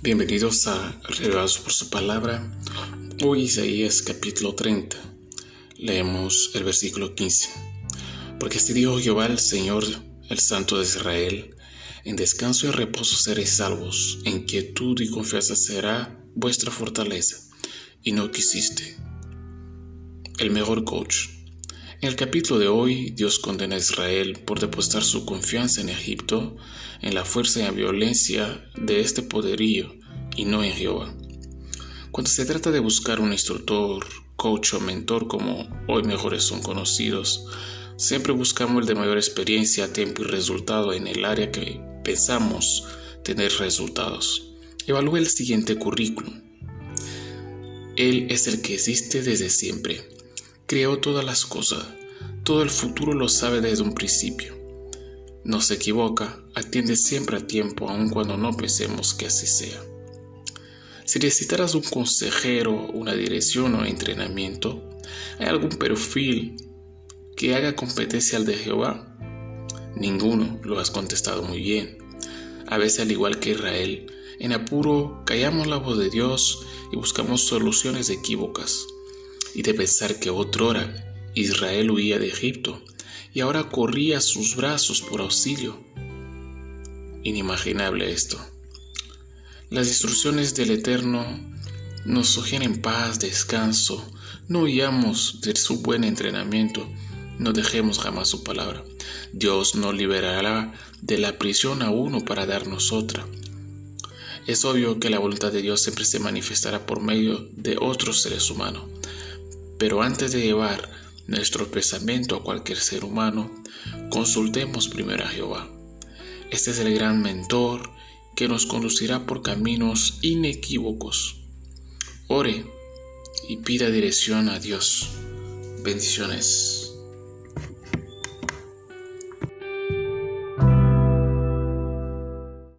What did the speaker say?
Bienvenidos a Revelados por su palabra. Hoy Isaías capítulo 30. Leemos el versículo 15. Porque así dijo Jehová el Señor, el Santo de Israel, en descanso y reposo seréis salvos, en quietud y confianza será vuestra fortaleza, y no quisiste. El mejor coach. En el capítulo de hoy, Dios condena a Israel por depositar su confianza en Egipto, en la fuerza y la violencia de este poderío, y no en Jehová. Cuando se trata de buscar un instructor, coach o mentor, como hoy mejores son conocidos, siempre buscamos el de mayor experiencia, tiempo y resultado en el área que pensamos tener resultados. Evalúe el siguiente currículum. Él es el que existe desde siempre creó todas las cosas, todo el futuro lo sabe desde un principio. No se equivoca, atiende siempre a tiempo, aun cuando no pensemos que así sea. Si necesitaras un consejero, una dirección o entrenamiento, ¿hay algún perfil que haga competencia al de Jehová? Ninguno, lo has contestado muy bien. A veces, al igual que Israel, en apuro callamos la voz de Dios y buscamos soluciones equívocas y de pensar que otrora Israel huía de Egipto y ahora corría sus brazos por auxilio. Inimaginable esto. Las instrucciones del Eterno nos sugieren paz, descanso, no huyamos de su buen entrenamiento, no dejemos jamás su palabra. Dios no liberará de la prisión a uno para darnos otra. Es obvio que la voluntad de Dios siempre se manifestará por medio de otros seres humanos. Pero antes de llevar nuestro pensamiento a cualquier ser humano, consultemos primero a Jehová. Este es el gran mentor que nos conducirá por caminos inequívocos. Ore y pida dirección a Dios. Bendiciones.